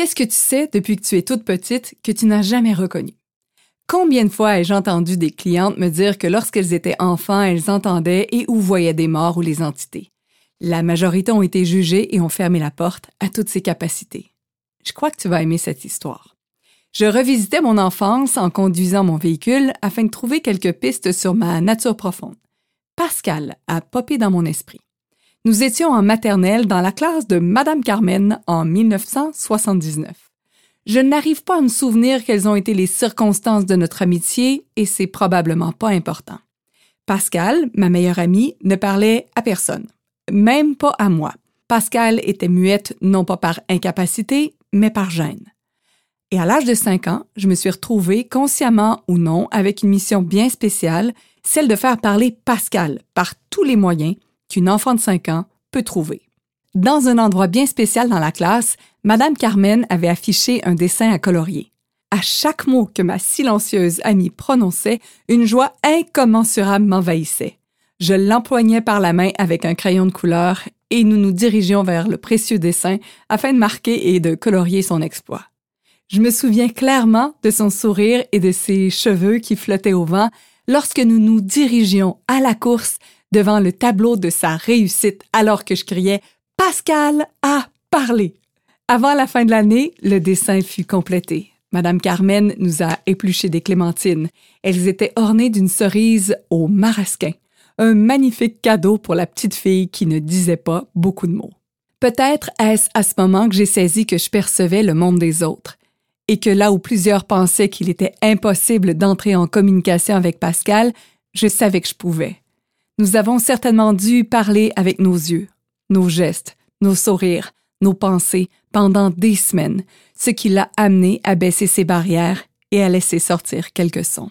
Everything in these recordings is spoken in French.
Qu'est-ce que tu sais depuis que tu es toute petite que tu n'as jamais reconnu? Combien de fois ai-je entendu des clientes me dire que lorsqu'elles étaient enfants, elles entendaient et ou voyaient des morts ou les entités? La majorité ont été jugées et ont fermé la porte à toutes ces capacités. Je crois que tu vas aimer cette histoire. Je revisitais mon enfance en conduisant mon véhicule afin de trouver quelques pistes sur ma nature profonde. Pascal a popé dans mon esprit. Nous étions en maternelle dans la classe de Madame Carmen en 1979. Je n'arrive pas à me souvenir quelles ont été les circonstances de notre amitié et c'est probablement pas important. Pascal, ma meilleure amie, ne parlait à personne, même pas à moi. Pascal était muette non pas par incapacité, mais par gêne. Et à l'âge de 5 ans, je me suis retrouvée, consciemment ou non, avec une mission bien spéciale, celle de faire parler Pascal par tous les moyens qu'une enfant de 5 ans peut trouver. Dans un endroit bien spécial dans la classe, Madame Carmen avait affiché un dessin à colorier. À chaque mot que ma silencieuse amie prononçait, une joie incommensurable m'envahissait. Je l'empoignais par la main avec un crayon de couleur et nous nous dirigions vers le précieux dessin afin de marquer et de colorier son exploit. Je me souviens clairement de son sourire et de ses cheveux qui flottaient au vent lorsque nous nous dirigions à la course devant le tableau de sa réussite alors que je criais Pascal a parlé. Avant la fin de l'année, le dessin fut complété. Madame Carmen nous a épluché des clémentines. Elles étaient ornées d'une cerise au marasquin. Un magnifique cadeau pour la petite fille qui ne disait pas beaucoup de mots. Peut-être est-ce à ce moment que j'ai saisi que je percevais le monde des autres et que là où plusieurs pensaient qu'il était impossible d'entrer en communication avec Pascal, je savais que je pouvais. Nous avons certainement dû parler avec nos yeux, nos gestes, nos sourires, nos pensées pendant des semaines, ce qui l'a amené à baisser ses barrières et à laisser sortir quelques sons.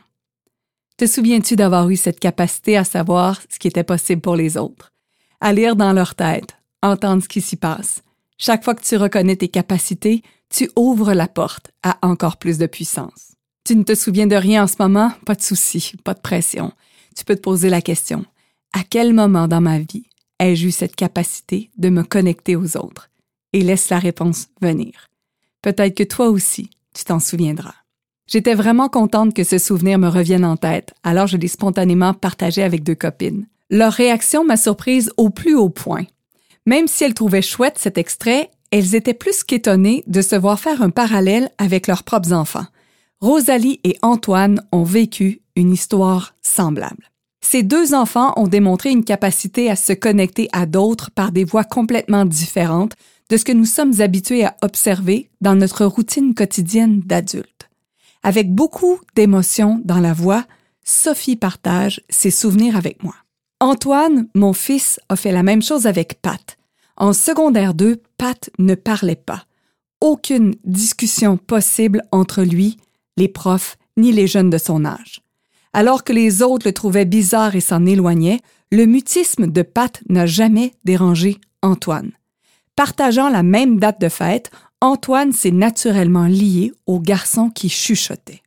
Te souviens-tu d'avoir eu cette capacité à savoir ce qui était possible pour les autres, à lire dans leur tête, entendre ce qui s'y passe? Chaque fois que tu reconnais tes capacités, tu ouvres la porte à encore plus de puissance. Tu ne te souviens de rien en ce moment? Pas de souci, pas de pression. Tu peux te poser la question. À quel moment dans ma vie ai-je eu cette capacité de me connecter aux autres? Et laisse la réponse venir. Peut-être que toi aussi, tu t'en souviendras. J'étais vraiment contente que ce souvenir me revienne en tête, alors je l'ai spontanément partagé avec deux copines. Leur réaction m'a surprise au plus haut point. Même si elles trouvaient chouette cet extrait, elles étaient plus qu'étonnées de se voir faire un parallèle avec leurs propres enfants. Rosalie et Antoine ont vécu une histoire semblable. Ces deux enfants ont démontré une capacité à se connecter à d'autres par des voies complètement différentes de ce que nous sommes habitués à observer dans notre routine quotidienne d'adulte. Avec beaucoup d'émotions dans la voix, Sophie partage ses souvenirs avec moi. Antoine, mon fils, a fait la même chose avec Pat. En secondaire 2, Pat ne parlait pas. Aucune discussion possible entre lui, les profs, ni les jeunes de son âge. Alors que les autres le trouvaient bizarre et s'en éloignaient, le mutisme de Pat n'a jamais dérangé Antoine. Partageant la même date de fête, Antoine s'est naturellement lié au garçon qui chuchotait.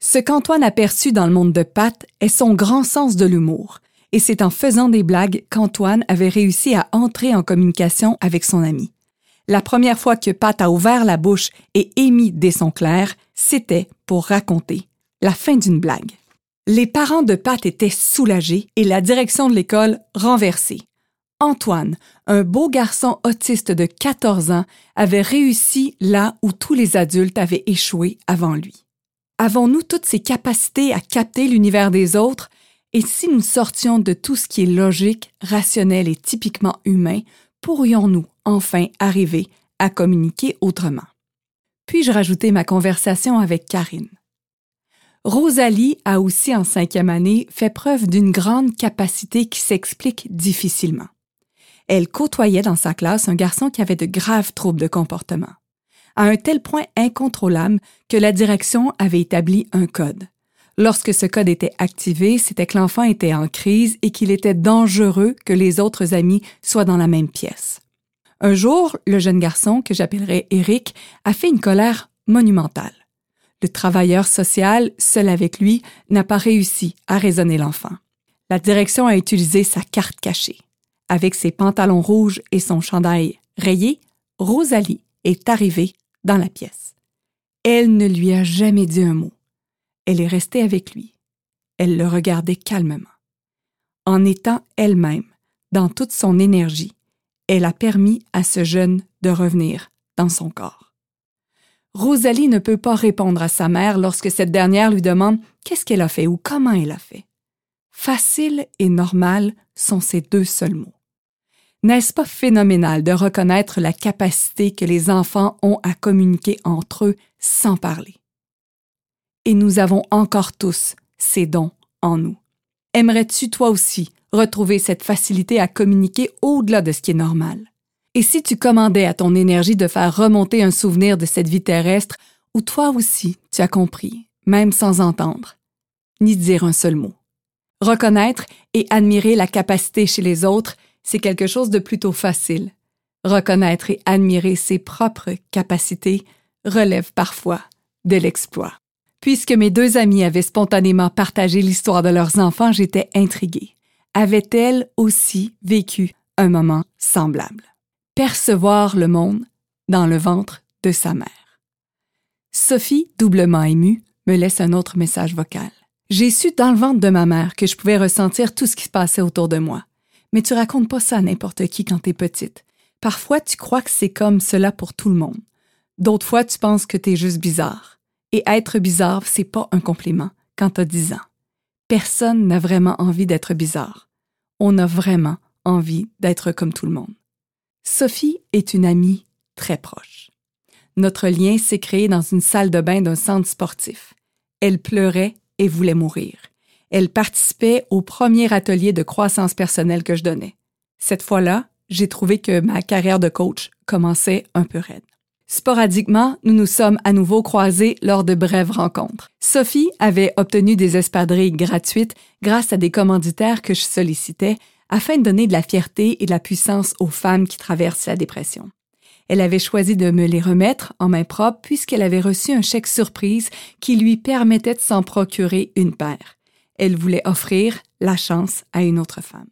Ce qu'Antoine a perçu dans le monde de Pat est son grand sens de l'humour, et c'est en faisant des blagues qu'Antoine avait réussi à entrer en communication avec son ami. La première fois que Pat a ouvert la bouche et émis des sons clairs, c'était pour raconter la fin d'une blague. Les parents de Pat étaient soulagés et la direction de l'école renversée. Antoine, un beau garçon autiste de 14 ans, avait réussi là où tous les adultes avaient échoué avant lui. Avons-nous toutes ces capacités à capter l'univers des autres? Et si nous sortions de tout ce qui est logique, rationnel et typiquement humain, pourrions-nous enfin arriver à communiquer autrement? Puis-je rajouter ma conversation avec Karine? Rosalie a aussi en cinquième année fait preuve d'une grande capacité qui s'explique difficilement. Elle côtoyait dans sa classe un garçon qui avait de graves troubles de comportement, à un tel point incontrôlable que la direction avait établi un code. Lorsque ce code était activé, c'était que l'enfant était en crise et qu'il était dangereux que les autres amis soient dans la même pièce. Un jour, le jeune garçon, que j'appellerai Eric, a fait une colère monumentale. Le travailleur social, seul avec lui, n'a pas réussi à raisonner l'enfant. La direction a utilisé sa carte cachée. Avec ses pantalons rouges et son chandail rayé, Rosalie est arrivée dans la pièce. Elle ne lui a jamais dit un mot. Elle est restée avec lui. Elle le regardait calmement. En étant elle-même, dans toute son énergie, elle a permis à ce jeune de revenir dans son corps. Rosalie ne peut pas répondre à sa mère lorsque cette dernière lui demande qu'est-ce qu'elle a fait ou comment elle a fait. Facile et normal sont ces deux seuls mots. N'est-ce pas phénoménal de reconnaître la capacité que les enfants ont à communiquer entre eux sans parler? Et nous avons encore tous ces dons en nous. Aimerais-tu toi aussi retrouver cette facilité à communiquer au-delà de ce qui est normal? Et si tu commandais à ton énergie de faire remonter un souvenir de cette vie terrestre où toi aussi tu as compris, même sans entendre, ni dire un seul mot. Reconnaître et admirer la capacité chez les autres, c'est quelque chose de plutôt facile. Reconnaître et admirer ses propres capacités relève parfois de l'exploit. Puisque mes deux amis avaient spontanément partagé l'histoire de leurs enfants, j'étais intriguée. Avaient-elles aussi vécu un moment semblable? Percevoir le monde dans le ventre de sa mère. Sophie, doublement émue, me laisse un autre message vocal. J'ai su dans le ventre de ma mère que je pouvais ressentir tout ce qui se passait autour de moi. Mais tu racontes pas ça à n'importe qui quand t'es petite. Parfois, tu crois que c'est comme cela pour tout le monde. D'autres fois, tu penses que t'es juste bizarre. Et être bizarre, c'est pas un compliment quand t'as 10 ans. Personne n'a vraiment envie d'être bizarre. On a vraiment envie d'être comme tout le monde. Sophie est une amie très proche. Notre lien s'est créé dans une salle de bain d'un centre sportif. Elle pleurait et voulait mourir. Elle participait au premier atelier de croissance personnelle que je donnais. Cette fois-là, j'ai trouvé que ma carrière de coach commençait un peu raide. Sporadiquement, nous nous sommes à nouveau croisés lors de brèves rencontres. Sophie avait obtenu des espadrilles gratuites grâce à des commanditaires que je sollicitais afin de donner de la fierté et de la puissance aux femmes qui traversent la dépression. Elle avait choisi de me les remettre en main propre puisqu'elle avait reçu un chèque surprise qui lui permettait de s'en procurer une paire. Elle voulait offrir la chance à une autre femme.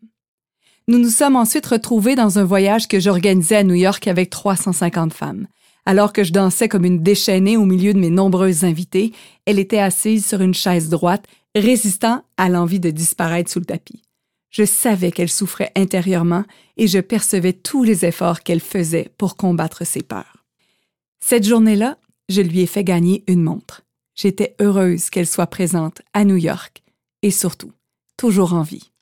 Nous nous sommes ensuite retrouvés dans un voyage que j'organisais à New York avec 350 femmes. Alors que je dansais comme une déchaînée au milieu de mes nombreuses invitées, elle était assise sur une chaise droite, résistant à l'envie de disparaître sous le tapis. Je savais qu'elle souffrait intérieurement et je percevais tous les efforts qu'elle faisait pour combattre ses peurs. Cette journée-là, je lui ai fait gagner une montre. J'étais heureuse qu'elle soit présente à New York et surtout, toujours en vie.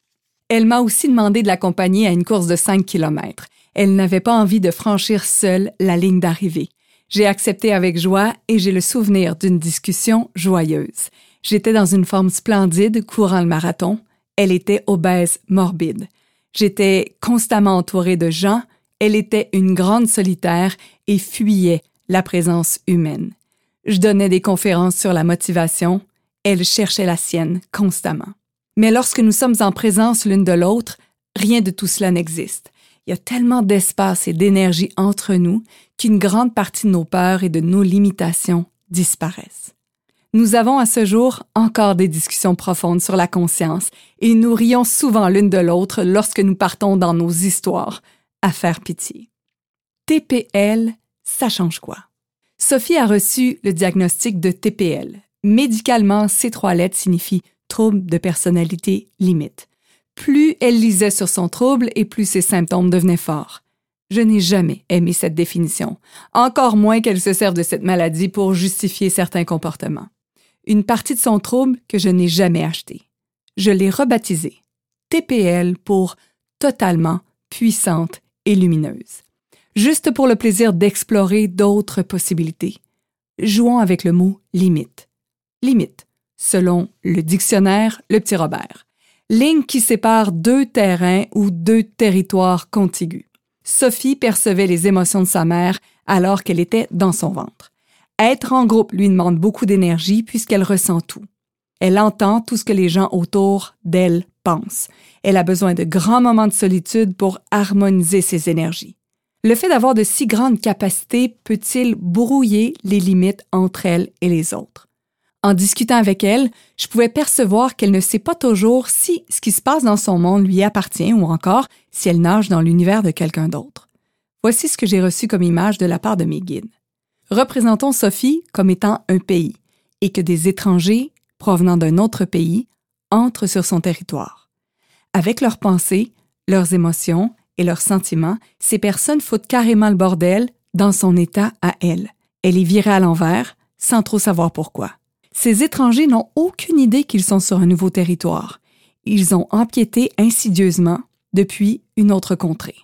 Elle m'a aussi demandé de l'accompagner à une course de 5 kilomètres elle n'avait pas envie de franchir seule la ligne d'arrivée. J'ai accepté avec joie et j'ai le souvenir d'une discussion joyeuse. J'étais dans une forme splendide courant le marathon. Elle était obèse morbide. J'étais constamment entourée de gens. Elle était une grande solitaire et fuyait la présence humaine. Je donnais des conférences sur la motivation. Elle cherchait la sienne constamment. Mais lorsque nous sommes en présence l'une de l'autre, rien de tout cela n'existe. Il y a tellement d'espace et d'énergie entre nous qu'une grande partie de nos peurs et de nos limitations disparaissent. Nous avons à ce jour encore des discussions profondes sur la conscience et nous rions souvent l'une de l'autre lorsque nous partons dans nos histoires à faire pitié. TPL, ça change quoi? Sophie a reçu le diagnostic de TPL. Médicalement, ces trois lettres signifient trouble de personnalité limite plus elle lisait sur son trouble et plus ses symptômes devenaient forts. Je n'ai jamais aimé cette définition, encore moins qu'elle se serve de cette maladie pour justifier certains comportements. Une partie de son trouble que je n'ai jamais achetée. Je l'ai rebaptisée TPL pour totalement puissante et lumineuse. Juste pour le plaisir d'explorer d'autres possibilités. Jouons avec le mot limite. Limite, selon le dictionnaire Le Petit Robert ligne qui sépare deux terrains ou deux territoires contigus. Sophie percevait les émotions de sa mère alors qu'elle était dans son ventre. Être en groupe lui demande beaucoup d'énergie puisqu'elle ressent tout. Elle entend tout ce que les gens autour d'elle pensent. Elle a besoin de grands moments de solitude pour harmoniser ses énergies. Le fait d'avoir de si grandes capacités peut-il brouiller les limites entre elle et les autres? En discutant avec elle, je pouvais percevoir qu'elle ne sait pas toujours si ce qui se passe dans son monde lui appartient ou encore si elle nage dans l'univers de quelqu'un d'autre. Voici ce que j'ai reçu comme image de la part de mes guides. Représentons Sophie comme étant un pays et que des étrangers provenant d'un autre pays entrent sur son territoire. Avec leurs pensées, leurs émotions et leurs sentiments, ces personnes foutent carrément le bordel dans son état à elle. Elle est virée à l'envers sans trop savoir pourquoi. Ces étrangers n'ont aucune idée qu'ils sont sur un nouveau territoire. Ils ont empiété insidieusement depuis une autre contrée.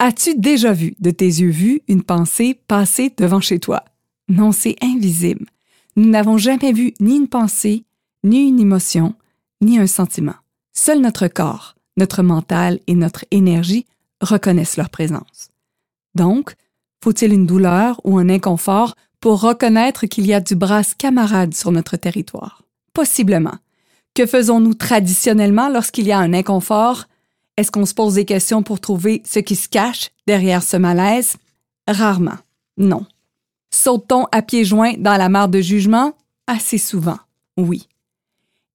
As-tu déjà vu de tes yeux vus une pensée passer devant chez toi? Non, c'est invisible. Nous n'avons jamais vu ni une pensée, ni une émotion, ni un sentiment. Seul notre corps, notre mental et notre énergie reconnaissent leur présence. Donc, faut-il une douleur ou un inconfort pour reconnaître qu'il y a du brasse camarade sur notre territoire? Possiblement. Que faisons-nous traditionnellement lorsqu'il y a un inconfort? Est-ce qu'on se pose des questions pour trouver ce qui se cache derrière ce malaise? Rarement. Non. Saute-t-on à pieds joints dans la mare de jugement? Assez souvent, oui.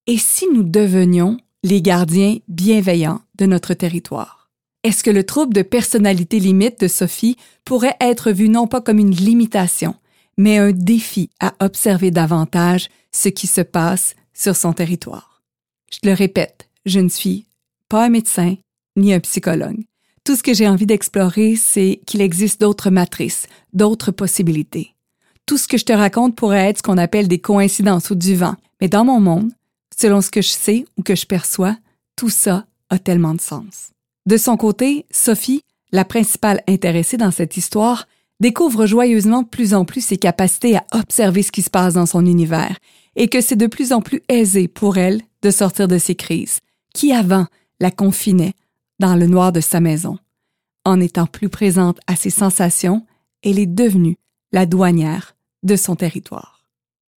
Et si nous devenions les gardiens bienveillants de notre territoire? Est-ce que le trouble de personnalité limite de Sophie pourrait être vu non pas comme une limitation, mais un défi à observer davantage ce qui se passe sur son territoire? Je le répète, je ne suis pas un médecin ni un psychologue. Tout ce que j'ai envie d'explorer, c'est qu'il existe d'autres matrices, d'autres possibilités. Tout ce que je te raconte pourrait être ce qu'on appelle des coïncidences ou du vent, mais dans mon monde, selon ce que je sais ou que je perçois, tout ça a tellement de sens. De son côté, Sophie, la principale intéressée dans cette histoire, découvre joyeusement plus en plus ses capacités à observer ce qui se passe dans son univers et que c'est de plus en plus aisé pour elle de sortir de ses crises, qui avant la confinaient dans le noir de sa maison. En étant plus présente à ses sensations, elle est devenue la douanière de son territoire.